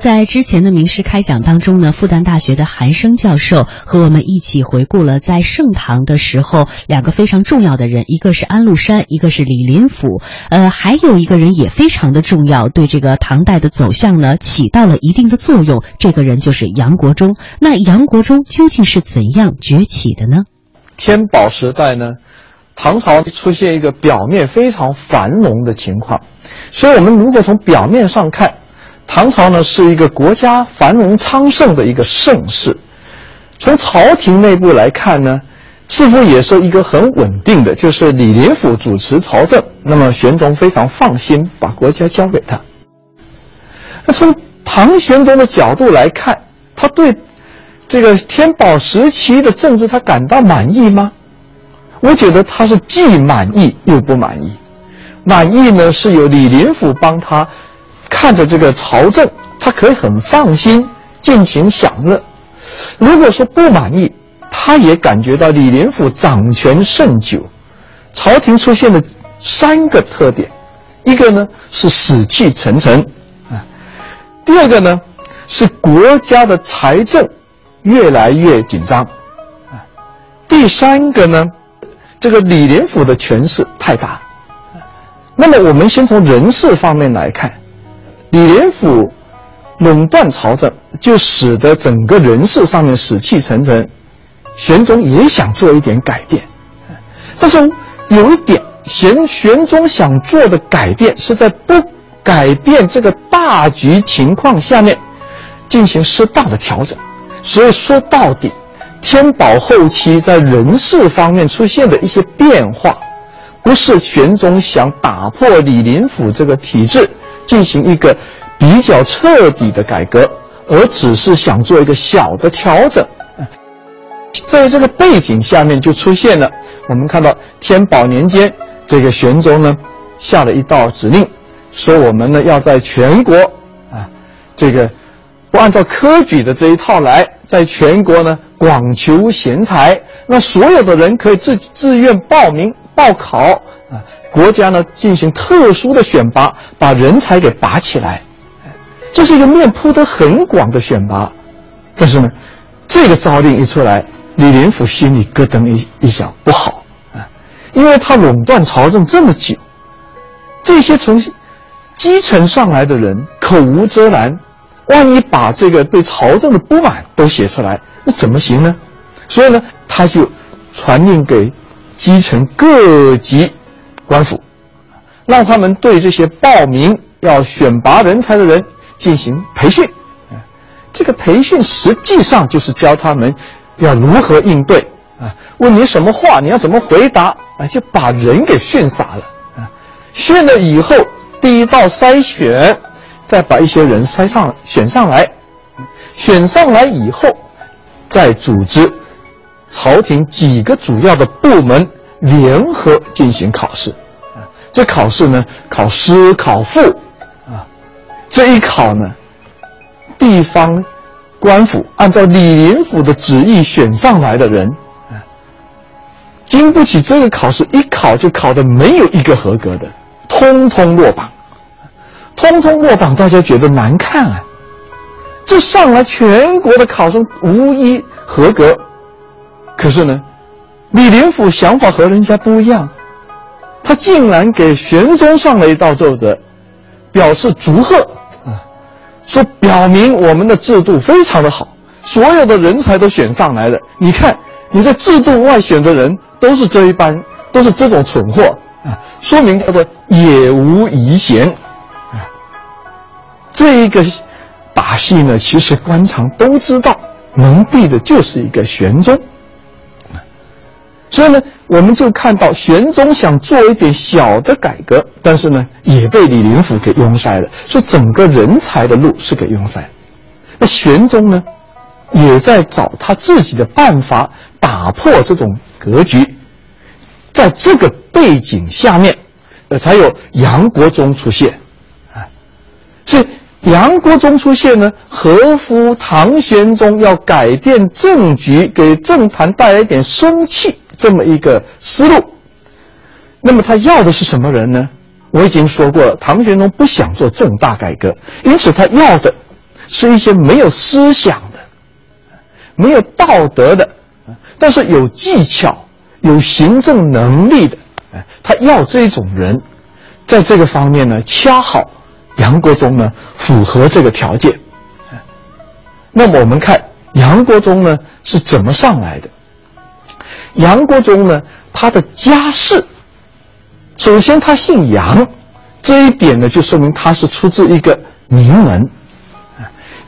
在之前的名师开讲当中呢，复旦大学的韩生教授和我们一起回顾了在盛唐的时候两个非常重要的人，一个是安禄山，一个是李林甫。呃，还有一个人也非常的重要，对这个唐代的走向呢起到了一定的作用。这个人就是杨国忠。那杨国忠究竟是怎样崛起的呢？天宝时代呢，唐朝出现一个表面非常繁荣的情况，所以我们如果从表面上看，唐朝呢是一个国家繁荣昌盛的一个盛世。从朝廷内部来看呢，似乎也是一个很稳定的，就是李林甫主持朝政，那么玄宗非常放心把国家交给他。那从唐玄宗的角度来看，他对这个天宝时期的政治他感到满意吗？我觉得他是既满意又不满意。满意呢是由李林甫帮他看着这个朝政，他可以很放心尽情享乐。如果说不满意，他也感觉到李林甫掌权甚久，朝廷出现了三个特点，一个呢是死气沉沉啊，第二个呢是国家的财政越来越紧张啊，第三个呢，这个李林甫的权势太大。那么我们先从人事方面来看，李林甫垄断朝政，就使得整个人事上面死气沉沉。玄宗也想做一点改变，但是有一点，玄玄宗想做的改变是在不改变这个大局情况下面进行适当的调整。所以说到底，天宝后期在人事方面出现的一些变化，不是玄宗想打破李林甫这个体制，进行一个比较彻底的改革，而只是想做一个小的调整。在这个背景下面，就出现了我们看到天宝年间，这个玄宗呢下了一道指令，说我们呢要在全国啊，这个不按照科举的这一套来，在全国呢广求贤才，那所有的人可以自自愿报名报考啊，国家呢进行特殊的选拔，把人才给拔起来，这是一个面铺得很广的选拔，但是呢，这个诏令一出来。李林甫心里咯噔一一想，不好啊，因为他垄断朝政这么久，这些从基层上来的人口无遮拦，万一把这个对朝政的不满都写出来，那怎么行呢？所以呢，他就传令给基层各级官府，让他们对这些报名要选拔人才的人进行培训。这个培训实际上就是教他们。要如何应对啊？问你什么话，你要怎么回答啊？就把人给训傻了啊！训了以后，第一道筛选，再把一些人筛上选上来，选上来以后，再组织朝廷几个主要的部门联合进行考试啊。这考试呢，考诗考赋啊，这一考呢，地方。官府按照李林甫的旨意选上来的人，啊，经不起这个考试，一考就考的没有一个合格的，通通落榜，通通落榜，大家觉得难看啊！这上来全国的考生无一合格，可是呢，李林甫想法和人家不一样，他竟然给玄宗上了一道奏折，表示祝贺啊。说表明我们的制度非常的好，所有的人才都选上来了。你看，你在制度外选的人都是这一般，都是这种蠢货啊！说明叫做也无遗贤啊。这一个把戏呢，其实官场都知道，蒙蔽的就是一个玄宗。所以呢，我们就看到玄宗想做一点小的改革，但是呢，也被李林甫给拥塞了，所以整个人才的路是给拥塞。那玄宗呢，也在找他自己的办法打破这种格局。在这个背景下面，呃，才有杨国忠出现，啊，所以杨国忠出现呢，合乎唐玄宗要改变政局、给政坛带来一点生气这么一个思路。那么他要的是什么人呢？我已经说过了，唐玄宗不想做重大改革，因此他要的是一些没有思想的、没有道德的，但是有技巧、有行政能力的。他要这种人，在这个方面呢，恰好杨国忠呢符合这个条件。那么我们看杨国忠呢是怎么上来的？杨国忠呢，他的家世。首先，他姓杨，这一点呢，就说明他是出自一个名门。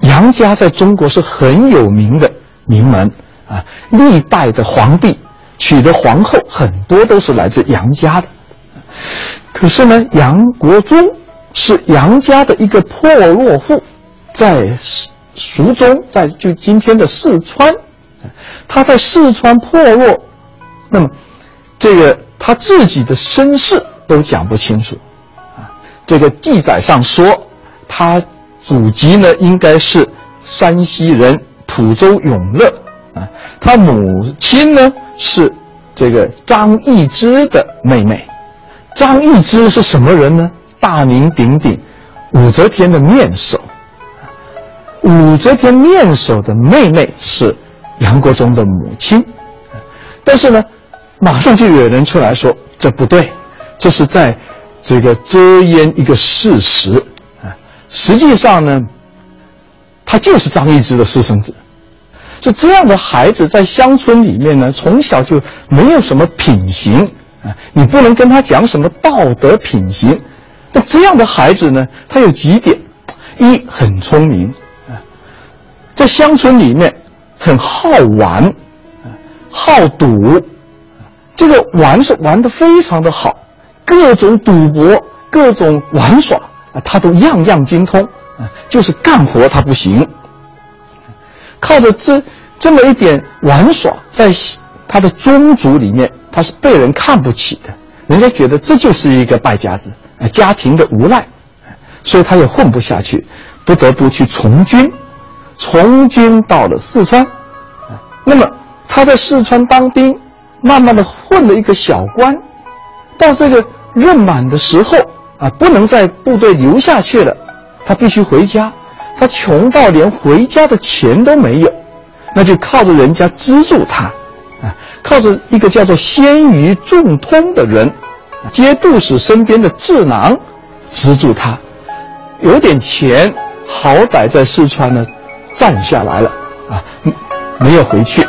杨家在中国是很有名的名门啊，历代的皇帝娶的皇后很多都是来自杨家的。可是呢，杨国忠是杨家的一个破落户，在蜀中，在就今天的四川，他在四川破落，那么这个。他自己的身世都讲不清楚，啊，这个记载上说，他祖籍呢应该是山西人蒲州永乐，啊，他母亲呢是这个张易之的妹妹，张易之是什么人呢？大名鼎鼎，武则天的面首，武则天面首的妹妹是杨国忠的母亲，但是呢。马上就有人出来说这不对，这是在这个遮掩一个事实啊。实际上呢，他就是张易之的私生子。就这样的孩子在乡村里面呢，从小就没有什么品行啊。你不能跟他讲什么道德品行。那这样的孩子呢，他有几点：一很聪明啊，在乡村里面很好玩啊，好赌。这个玩是玩的非常的好，各种赌博、各种玩耍啊，他都样样精通啊。就是干活他不行，靠着这这么一点玩耍，在他的宗族里面，他是被人看不起的，人家觉得这就是一个败家子，啊，家庭的无赖，所以他也混不下去，不得不去从军，从军到了四川，那么他在四川当兵。慢慢的混了一个小官，到这个任满的时候啊，不能在部队留下去了，他必须回家。他穷到连回家的钱都没有，那就靠着人家资助他，啊，靠着一个叫做鲜于仲通的人，节度使身边的智囊资助他，有点钱，好歹在四川呢，站下来了，啊，没有回去。